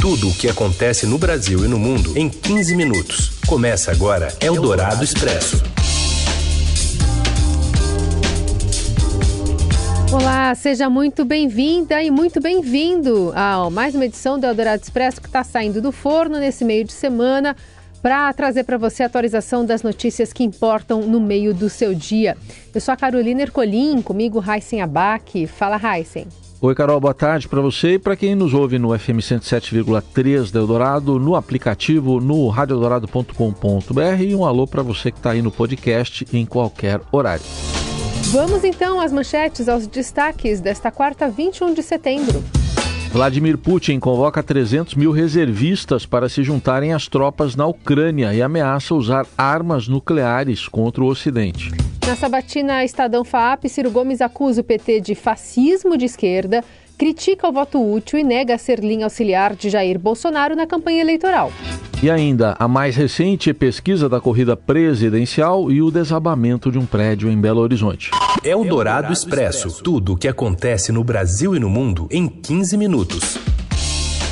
Tudo o que acontece no Brasil e no mundo em 15 minutos. Começa agora Eldorado Expresso. Olá, seja muito bem-vinda e muito bem-vindo a mais uma edição do Eldorado Expresso que está saindo do forno nesse meio de semana para trazer para você a atualização das notícias que importam no meio do seu dia. Eu sou a Carolina Ercolim, comigo Heisen Abac. Fala, Heisen. Oi, Carol, boa tarde para você e para quem nos ouve no FM 107,3 da Eldorado, no aplicativo, no radioeldorado.com.br e um alô para você que está aí no podcast em qualquer horário. Vamos então às manchetes, aos destaques desta quarta, 21 de setembro. Vladimir Putin convoca 300 mil reservistas para se juntarem às tropas na Ucrânia e ameaça usar armas nucleares contra o Ocidente. Na sabatina Estadão FAP, Ciro Gomes acusa o PT de fascismo de esquerda, critica o voto útil e nega ser linha auxiliar de Jair Bolsonaro na campanha eleitoral. E ainda a mais recente pesquisa da corrida presidencial e o desabamento de um prédio em Belo Horizonte. É o Dourado Expresso. Tudo o que acontece no Brasil e no mundo em 15 minutos.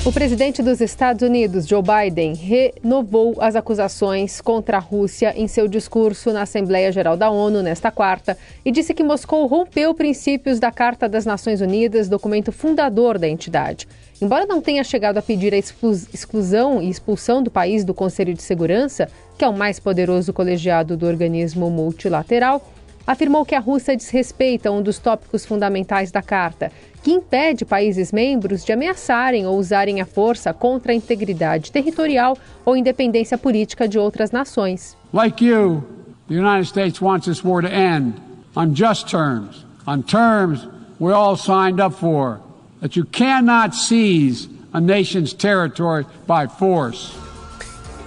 O presidente dos Estados Unidos, Joe Biden, renovou as acusações contra a Rússia em seu discurso na Assembleia Geral da ONU nesta quarta e disse que Moscou rompeu princípios da Carta das Nações Unidas, documento fundador da entidade. Embora não tenha chegado a pedir a exclusão e expulsão do país do Conselho de Segurança, que é o mais poderoso colegiado do organismo multilateral, afirmou que a Rússia desrespeita um dos tópicos fundamentais da Carta, que impede países membros de ameaçarem ou usarem a força contra a integridade territorial ou independência política de outras nações. Like you, the United States wants this war to end on just terms, on terms we all signed up for that you cannot seize a nation's territory by force.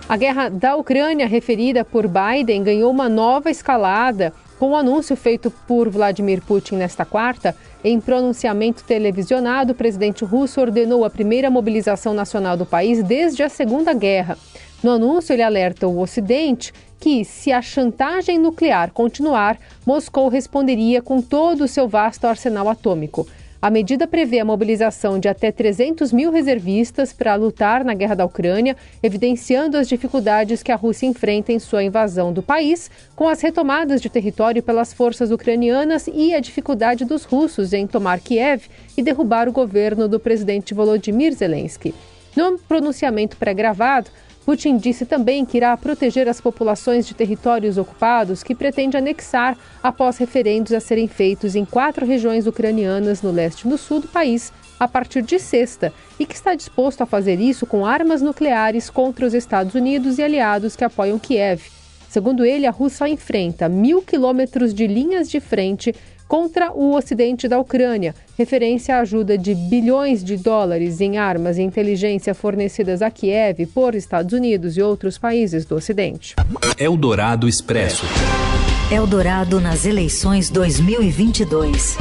A guerra da Ucrânia, referida por Biden, ganhou uma nova escalada com o anúncio feito por Vladimir Putin nesta quarta. Em pronunciamento televisionado, o presidente russo ordenou a primeira mobilização nacional do país desde a Segunda Guerra. No anúncio, ele alerta o Ocidente que, se a chantagem nuclear continuar, Moscou responderia com todo o seu vasto arsenal atômico. A medida prevê a mobilização de até 300 mil reservistas para lutar na guerra da Ucrânia, evidenciando as dificuldades que a Rússia enfrenta em sua invasão do país, com as retomadas de território pelas forças ucranianas e a dificuldade dos russos em tomar Kiev e derrubar o governo do presidente Volodymyr Zelensky. No pronunciamento pré-gravado, Putin disse também que irá proteger as populações de territórios ocupados que pretende anexar após referendos a serem feitos em quatro regiões ucranianas no leste e no sul do país a partir de sexta e que está disposto a fazer isso com armas nucleares contra os Estados Unidos e aliados que apoiam Kiev. Segundo ele, a Rússia enfrenta mil quilômetros de linhas de frente contra o ocidente da Ucrânia, referência à ajuda de bilhões de dólares em armas e inteligência fornecidas a Kiev por Estados Unidos e outros países do Ocidente. Eldorado Expresso. Eldorado nas eleições 2022.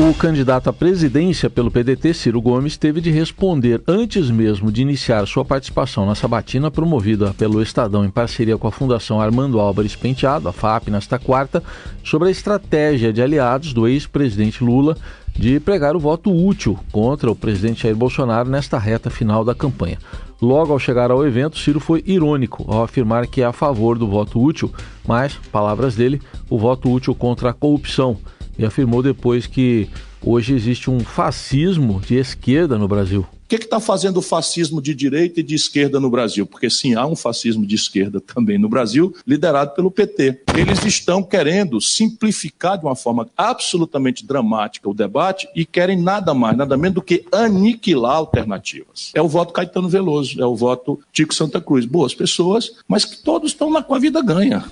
O candidato à presidência pelo PDT, Ciro Gomes, teve de responder antes mesmo de iniciar sua participação na sabatina promovida pelo Estadão em parceria com a Fundação Armando Álvares Penteado, a FAP, nesta quarta, sobre a estratégia de aliados do ex-presidente Lula de pregar o voto útil contra o presidente Jair Bolsonaro nesta reta final da campanha. Logo ao chegar ao evento, Ciro foi irônico ao afirmar que é a favor do voto útil, mas, palavras dele, o voto útil contra a corrupção e afirmou depois que hoje existe um fascismo de esquerda no Brasil. O que está fazendo o fascismo de direita e de esquerda no Brasil? Porque sim, há um fascismo de esquerda também no Brasil, liderado pelo PT. Eles estão querendo simplificar de uma forma absolutamente dramática o debate e querem nada mais, nada menos do que aniquilar alternativas. É o voto Caetano Veloso, é o voto Tico Santa Cruz. Boas pessoas, mas que todos estão lá com a vida ganha.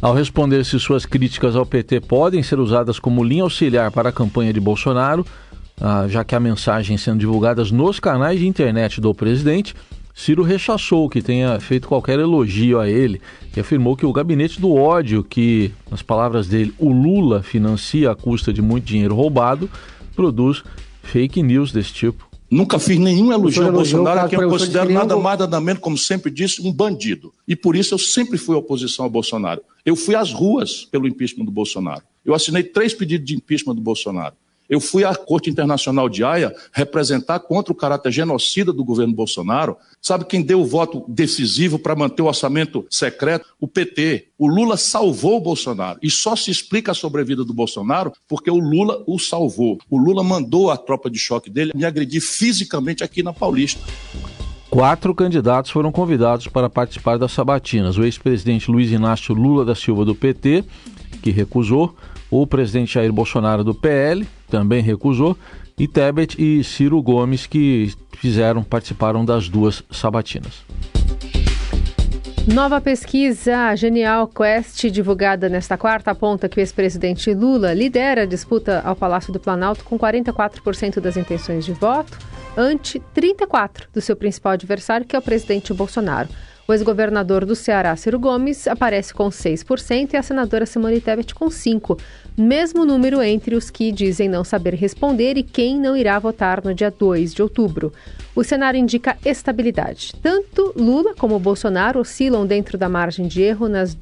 Ao responder se suas críticas ao PT podem ser usadas como linha auxiliar para a campanha de Bolsonaro, ah, já que há mensagens sendo divulgadas nos canais de internet do presidente, Ciro rechaçou que tenha feito qualquer elogio a ele e afirmou que o gabinete do ódio, que, nas palavras dele, o Lula financia à custa de muito dinheiro roubado, produz fake news desse tipo. Nunca fiz nenhum elogio ao Bolsonaro, que eu considero nada mais, nada menos, como sempre disse, um bandido. E por isso eu sempre fui oposição ao Bolsonaro. Eu fui às ruas pelo impeachment do Bolsonaro. Eu assinei três pedidos de impeachment do Bolsonaro. Eu fui à Corte Internacional de Haia representar contra o caráter genocida do governo Bolsonaro. Sabe quem deu o voto decisivo para manter o orçamento secreto? O PT. O Lula salvou o Bolsonaro. E só se explica a sobrevida do Bolsonaro porque o Lula o salvou. O Lula mandou a tropa de choque dele me agredir fisicamente aqui na Paulista. Quatro candidatos foram convidados para participar das sabatinas. O ex-presidente Luiz Inácio Lula da Silva, do PT, que recusou, o presidente Jair Bolsonaro, do PL, também recusou, e Tebet e Ciro Gomes, que fizeram, participaram das duas sabatinas. Nova pesquisa Genial Quest, divulgada nesta quarta, aponta que o ex-presidente Lula lidera a disputa ao Palácio do Planalto com 44% das intenções de voto, ante 34% do seu principal adversário, que é o presidente Bolsonaro. O ex-governador do Ceará, Ciro Gomes, aparece com 6% e a senadora Simone Tebet com 5%, mesmo número entre os que dizem não saber responder e quem não irá votar no dia 2 de outubro. O cenário indica estabilidade. Tanto Lula como Bolsonaro oscilam dentro da margem de erro nas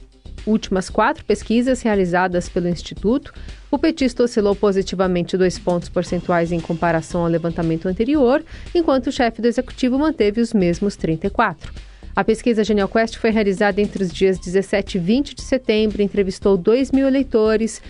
últimas quatro pesquisas realizadas pelo Instituto. O petista oscilou positivamente dois pontos percentuais em comparação ao levantamento anterior, enquanto o chefe do executivo manteve os mesmos 34. A pesquisa Genial Quest foi realizada entre os dias 17 e 20 de setembro, entrevistou 2 mil eleitores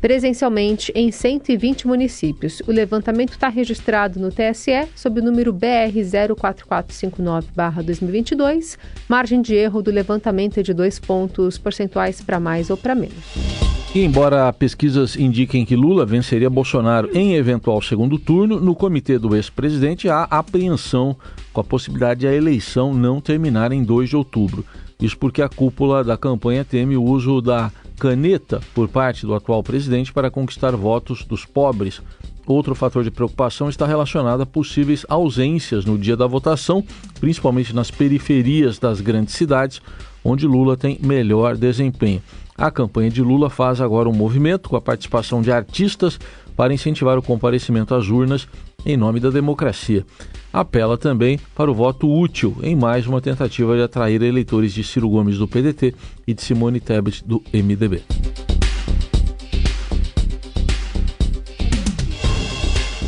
presencialmente em 120 municípios. O levantamento está registrado no TSE sob o número BR 04459-2022. Margem de erro do levantamento é de dois pontos percentuais para mais ou para menos. E embora pesquisas indiquem que Lula venceria Bolsonaro em eventual segundo turno, no comitê do ex-presidente há apreensão com a possibilidade de a eleição não terminar em 2 de outubro. Isso porque a cúpula da campanha teme o uso da caneta por parte do atual presidente para conquistar votos dos pobres. Outro fator de preocupação está relacionado a possíveis ausências no dia da votação, principalmente nas periferias das grandes cidades, onde Lula tem melhor desempenho. A campanha de Lula faz agora um movimento com a participação de artistas para incentivar o comparecimento às urnas em nome da democracia. Apela também para o voto útil em mais uma tentativa de atrair eleitores de Ciro Gomes do PDT e de Simone Tebet do MDB.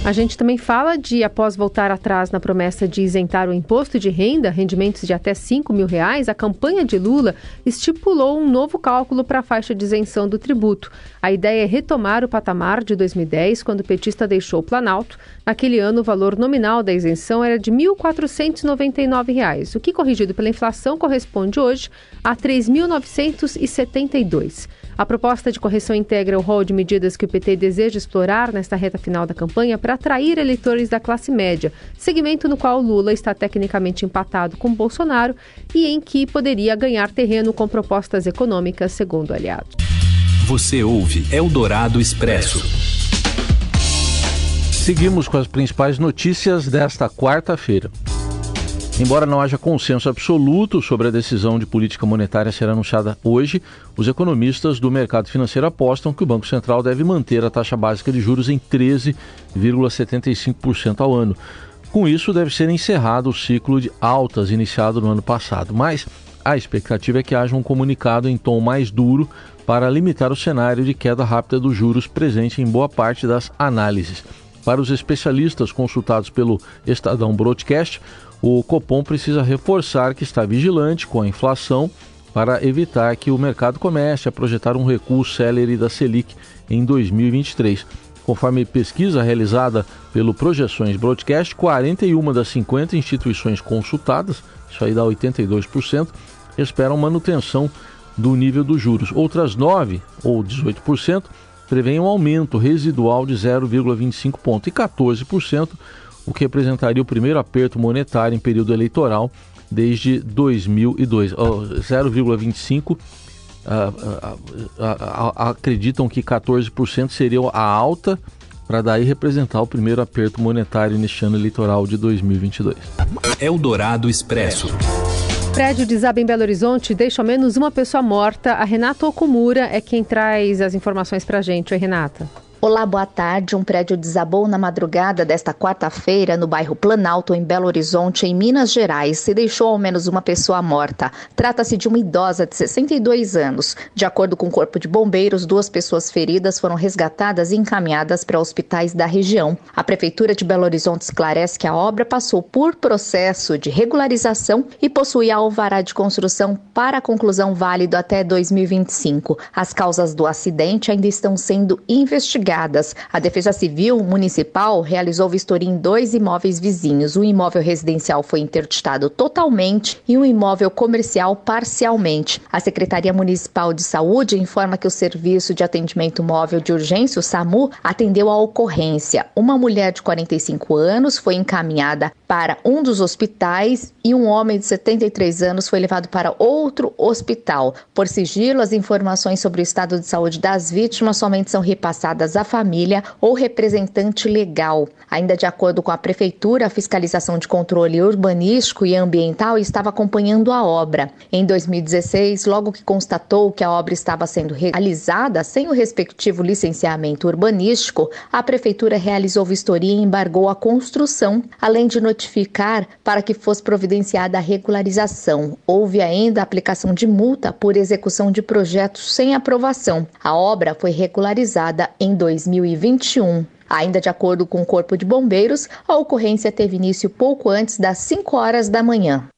A gente também fala de, após voltar atrás na promessa de isentar o imposto de renda, rendimentos de até 5 mil reais, a campanha de Lula estipulou um novo cálculo para a faixa de isenção do tributo. A ideia é retomar o patamar de 2010, quando o petista deixou o Planalto. Naquele ano, o valor nominal da isenção era de R$ 1.499, o que, corrigido pela inflação, corresponde hoje a R$ 3.972. A proposta de correção integra o rol de medidas que o PT deseja explorar nesta reta final da campanha para atrair eleitores da classe média, segmento no qual Lula está tecnicamente empatado com Bolsonaro e em que poderia ganhar terreno com propostas econômicas, segundo aliados. Você ouve Eldorado Expresso. Seguimos com as principais notícias desta quarta-feira. Embora não haja consenso absoluto sobre a decisão de política monetária ser anunciada hoje, os economistas do mercado financeiro apostam que o Banco Central deve manter a taxa básica de juros em 13,75% ao ano. Com isso, deve ser encerrado o ciclo de altas iniciado no ano passado. Mas a expectativa é que haja um comunicado em tom mais duro para limitar o cenário de queda rápida dos juros presente em boa parte das análises. Para os especialistas consultados pelo Estadão Broadcast, o Copom precisa reforçar que está vigilante com a inflação para evitar que o mercado comece a projetar um recuo célere da Selic em 2023. Conforme pesquisa realizada pelo Projeções Broadcast, 41 das 50 instituições consultadas, isso aí dá 82%, esperam manutenção do nível dos juros. Outras 9 ou 18% prevêem um aumento residual de 0,25 ponto e 14% o que representaria o primeiro aperto monetário em período eleitoral desde 2002. 0,25 acreditam que 14% seria a alta para daí representar o primeiro aperto monetário neste ano eleitoral de 2022. Eldorado Expresso. Prédio desaba em Belo Horizonte deixa ao menos uma pessoa morta. A Renata Okumura é quem traz as informações para a gente. Oi, Renata. Olá, boa tarde. Um prédio desabou na madrugada desta quarta-feira no bairro Planalto, em Belo Horizonte, em Minas Gerais, e deixou ao menos uma pessoa morta. Trata-se de uma idosa de 62 anos. De acordo com o Corpo de Bombeiros, duas pessoas feridas foram resgatadas e encaminhadas para hospitais da região. A Prefeitura de Belo Horizonte esclarece que a obra passou por processo de regularização e possuía alvará de construção para conclusão válido até 2025. As causas do acidente ainda estão sendo investigadas investigadas. A Defesa Civil Municipal realizou vistoria em dois imóveis vizinhos. Um imóvel residencial foi interditado totalmente e um imóvel comercial parcialmente. A Secretaria Municipal de Saúde informa que o Serviço de Atendimento Móvel de Urgência, o SAMU, atendeu a ocorrência. Uma mulher de 45 anos foi encaminhada para um dos hospitais e um homem de 73 anos foi levado para outro hospital. Por sigilo, as informações sobre o estado de saúde das vítimas somente são repassadas à família ou representante legal. Ainda de acordo com a Prefeitura, a fiscalização de controle urbanístico e ambiental estava acompanhando a obra. Em 2016, logo que constatou que a obra estava sendo realizada sem o respectivo licenciamento urbanístico, a Prefeitura realizou vistoria e embargou a construção, além de notificar para que fosse providenciada a regularização. Houve ainda a aplicação de multa por execução de projetos sem aprovação. A obra foi regularizada em 2021. Ainda de acordo com o Corpo de Bombeiros, a ocorrência teve início pouco antes das 5 horas da manhã.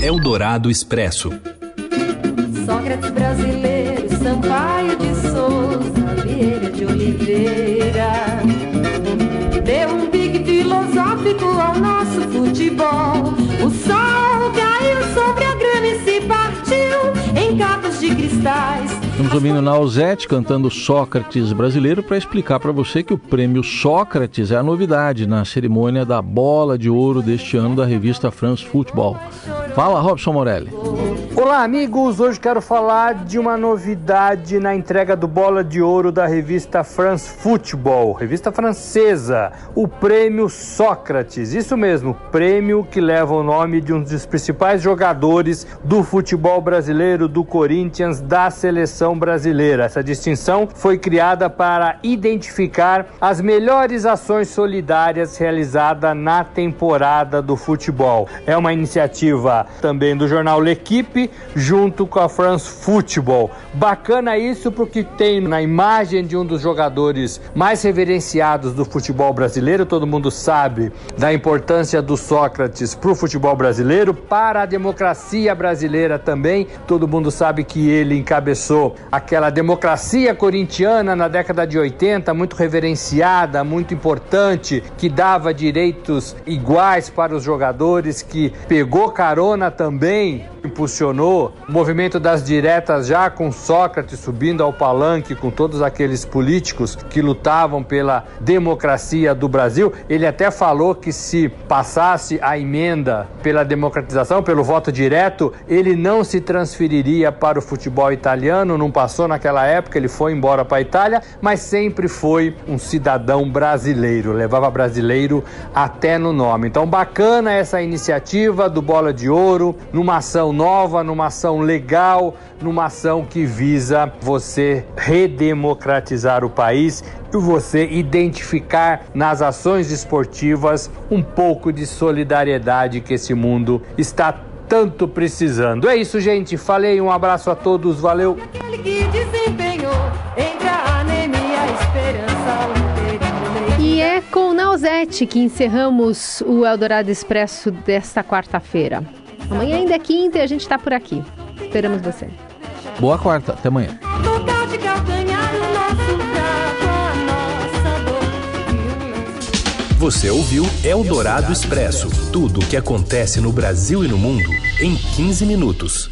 Eldorado Expresso. Sócrates brasileiro, Sampaio de Souza, Vieira de Oliveira. Deu um big filosófico ao nosso futebol. O sol caiu sobre a grama e se partiu em capas de cristais Ouvindo Nausete cantando Sócrates brasileiro para explicar para você que o prêmio Sócrates é a novidade na cerimônia da bola de ouro deste ano da revista France Football. Fala, Robson Morelli. Olá, amigos. Hoje quero falar de uma novidade na entrega do Bola de Ouro da revista France Football, revista francesa, o Prêmio Sócrates. Isso mesmo, prêmio que leva o nome de um dos principais jogadores do futebol brasileiro, do Corinthians, da seleção brasileira. Essa distinção foi criada para identificar as melhores ações solidárias realizadas na temporada do futebol. É uma iniciativa também do jornal L'Equipe junto com a France Football. Bacana isso porque tem na imagem de um dos jogadores mais reverenciados do futebol brasileiro, todo mundo sabe da importância do Sócrates para o futebol brasileiro, para a democracia brasileira também. Todo mundo sabe que ele encabeçou aquela democracia corintiana na década de 80, muito reverenciada, muito importante, que dava direitos iguais para os jogadores, que pegou carona também, impulsionou o movimento das diretas já com Sócrates subindo ao palanque com todos aqueles políticos que lutavam pela democracia do Brasil. Ele até falou que se passasse a emenda pela democratização, pelo voto direto, ele não se transferiria para o futebol italiano, não passou naquela época, ele foi embora para a Itália, mas sempre foi um cidadão brasileiro, levava brasileiro até no nome. Então, bacana essa iniciativa do Bola de Ouro, numa ação nova, numa ação legal, numa ação que visa você redemocratizar o país e você identificar nas ações esportivas um pouco de solidariedade que esse mundo está tanto precisando. É isso, gente. Falei, um abraço a todos, valeu. E é com Nausete que encerramos o Eldorado Expresso desta quarta-feira. Amanhã ainda é quinta e a gente está por aqui. Esperamos você. Boa quarta, até amanhã. Você ouviu Eldorado Expresso tudo o que acontece no Brasil e no mundo em 15 minutos.